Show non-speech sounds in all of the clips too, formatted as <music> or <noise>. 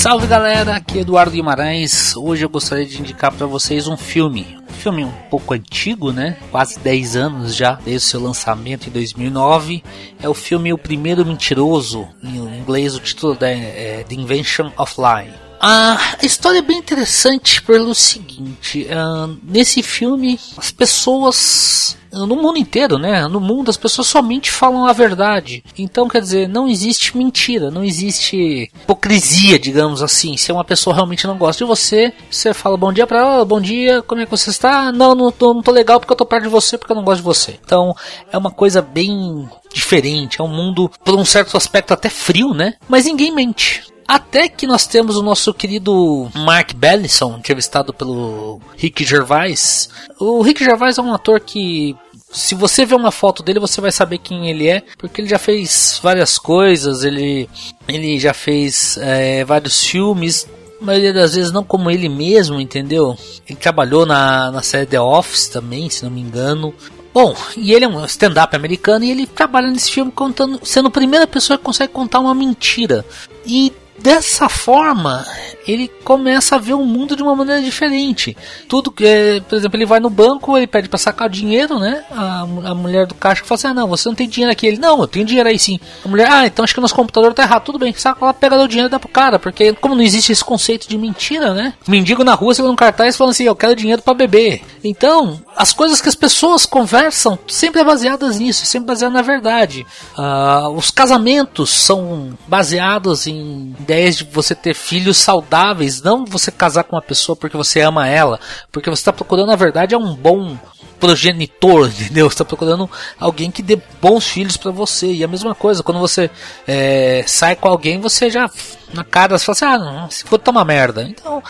Salve galera, aqui é Eduardo Guimarães. Hoje eu gostaria de indicar para vocês um filme. Um filme um pouco antigo, né? Quase 10 anos já, desde o seu lançamento em 2009. É o filme O Primeiro Mentiroso, em inglês o título é The Invention of Lying. A história é bem interessante pelo seguinte: uh, nesse filme, as pessoas no mundo inteiro, né? No mundo as pessoas somente falam a verdade. Então, quer dizer, não existe mentira, não existe hipocrisia, digamos assim. Se uma pessoa realmente não gosta de você, você fala bom dia para ela, bom dia, como é que você está? Não, não tô, não tô legal porque eu tô perto de você, porque eu não gosto de você. Então, é uma coisa bem diferente, é um mundo por um certo aspecto até frio, né? Mas ninguém mente. Até que nós temos o nosso querido Mark Bellison, entrevistado pelo Rick Gervais. O Rick Gervais é um ator que se você ver uma foto dele, você vai saber quem ele é, porque ele já fez várias coisas, ele, ele já fez é, vários filmes, a maioria das vezes não como ele mesmo, entendeu? Ele trabalhou na, na série The Office também, se não me engano. Bom, e ele é um stand-up americano e ele trabalha nesse filme contando, sendo a primeira pessoa que consegue contar uma mentira. E dessa forma ele começa a ver o mundo de uma maneira diferente. Tudo que, é, por exemplo, ele vai no banco, ele pede para sacar dinheiro, né? A, a mulher do caixa fala assim: ah, não, você não tem dinheiro aqui. Ele, não, eu tenho dinheiro aí sim. A mulher, ah, então acho que nosso computador tá errado. Tudo bem, saca ela pega o dinheiro e dá pro cara, porque como não existe esse conceito de mentira, né? Mendigo na rua, segurando um cartaz falando assim: eu quero dinheiro para beber. Então, as coisas que as pessoas conversam sempre é baseadas nisso, sempre baseado na verdade. Uh, os casamentos são baseados em ideias de você ter filhos saudáveis, não você casar com uma pessoa porque você ama ela, porque você está procurando, na verdade, é um bom progenitor, <laughs> entendeu? Você está procurando alguém que dê bons filhos para você. E a mesma coisa, quando você é, sai com alguém, você já na cara você fala assim: ah, se for tá uma merda. Então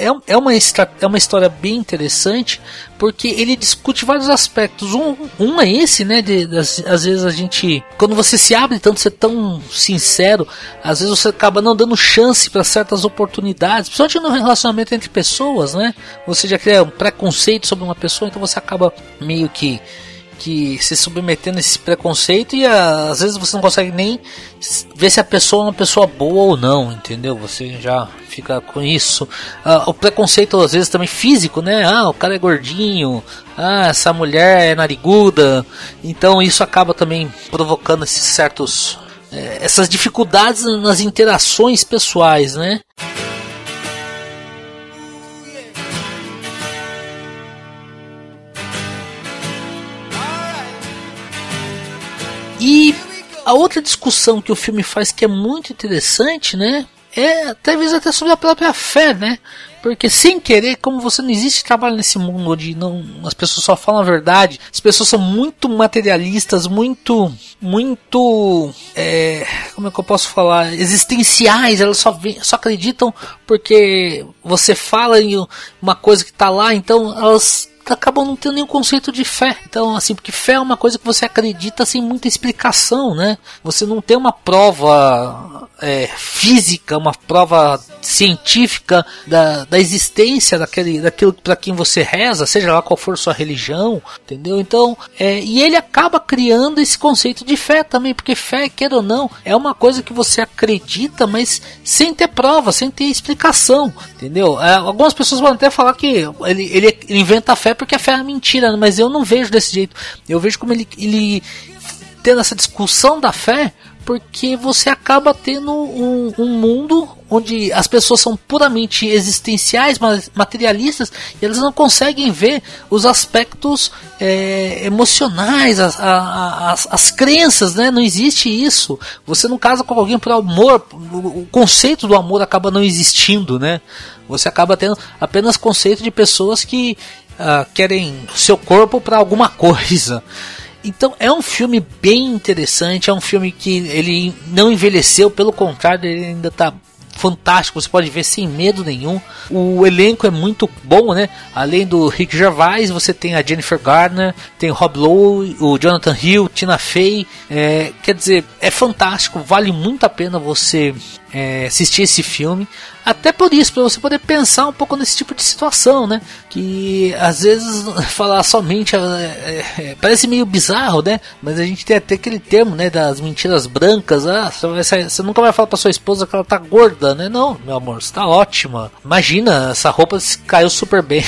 é, é, uma, é uma história bem interessante porque ele discute vários aspectos. Um, um é esse, né? De, de, às vezes a gente. Quando você se abre tanto, ser tão sincero, às vezes você acaba não dando chance para certas oportunidades, principalmente no relacionamento entre pessoas, né? Você já cria um preconceito sobre uma pessoa, então você acaba meio que que se submetendo a esse preconceito e a, às vezes você não consegue nem ver se a pessoa é uma pessoa boa ou não, entendeu? Você já fica com isso. Ah, o preconceito às vezes também físico, né? Ah, o cara é gordinho. Ah, essa mulher é nariguda. Então isso acaba também provocando esses certos eh, essas dificuldades nas interações pessoais, né? A outra discussão que o filme faz que é muito interessante, né? É talvez até sobre a própria fé, né? Porque sem querer, como você não existe trabalho nesse mundo onde não, as pessoas só falam a verdade, as pessoas são muito materialistas, muito, muito, é, como é que eu posso falar, existenciais, elas só, só acreditam porque você fala em uma coisa que está lá, então elas acabam não tendo nenhum conceito de fé. Então, assim, porque fé é uma coisa que você acredita sem muita explicação, né? Você não tem uma prova é, física, uma prova científica da, da existência daquele, daquilo para quem você reza, seja lá qual for sua religião, entendeu? Então, é, e ele acaba criando esse conceito de fé também, porque fé, quer ou não, é uma coisa que você acredita, mas sem ter prova, sem ter explicação, entendeu? É, algumas pessoas vão até falar que ele, ele inventa a fé porque a fé é mentira, mas eu não vejo desse jeito. Eu vejo como ele, ele tendo essa discussão da fé porque você acaba tendo um, um, mundo onde as pessoas são puramente existenciais, materialistas, e elas não conseguem ver os aspectos é, emocionais, as, as, as, crenças, né? Não existe isso. Você não casa com alguém por amor, o conceito do amor acaba não existindo, né? Você acaba tendo apenas conceito de pessoas que uh, querem seu corpo para alguma <laughs> coisa. Então é um filme bem interessante, é um filme que ele não envelheceu, pelo contrário, ele ainda está fantástico, você pode ver sem medo nenhum. O elenco é muito bom, né? Além do Rick Gervais, você tem a Jennifer Garner, tem o Rob Lowe, o Jonathan Hill, Tina Fey. É, quer dizer, é fantástico, vale muito a pena você é, assistir esse filme. Até por isso, para você poder pensar um pouco nesse tipo de situação, né? Que às vezes <laughs> falar somente é, é, é, parece meio bizarro, né? Mas a gente tem até aquele termo, né? Das mentiras brancas. Ah, você, você nunca vai falar para sua esposa que ela tá gorda, né? Não, meu amor, você tá ótima. Imagina, essa roupa caiu super <laughs> bem.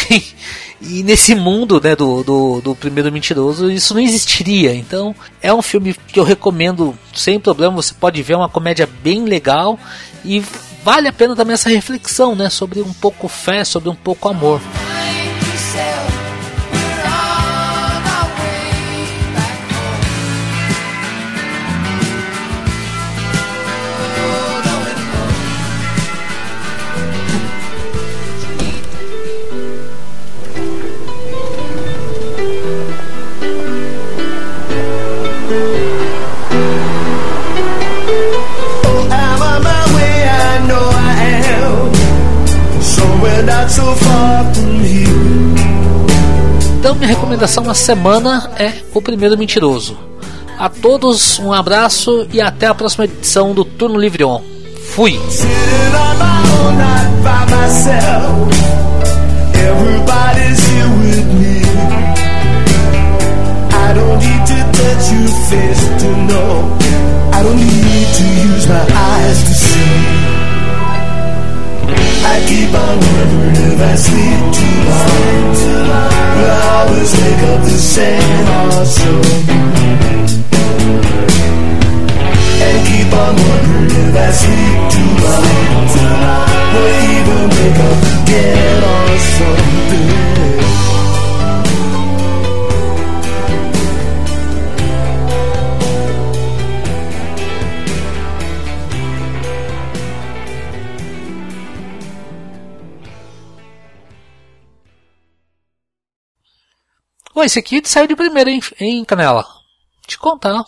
E nesse mundo né, do, do, do, primeiro mentiroso, isso não existiria. Então é um filme que eu recomendo sem problema. Você pode ver, é uma comédia bem legal e vale a pena também essa reflexão né, sobre um pouco fé, sobre um pouco amor. Então, minha recomendação na semana é O Primeiro Mentiroso. A todos, um abraço e até a próxima edição do Turno Livre On. Fui! I don't need to use my eyes to see. I keep on wondering if I sleep too long. Will I always wake up the same or so? And keep on wondering if I sleep too long. Will even wake up again or something? Pô, esse aqui saiu de primeira, hein, hein Canela? Te contar.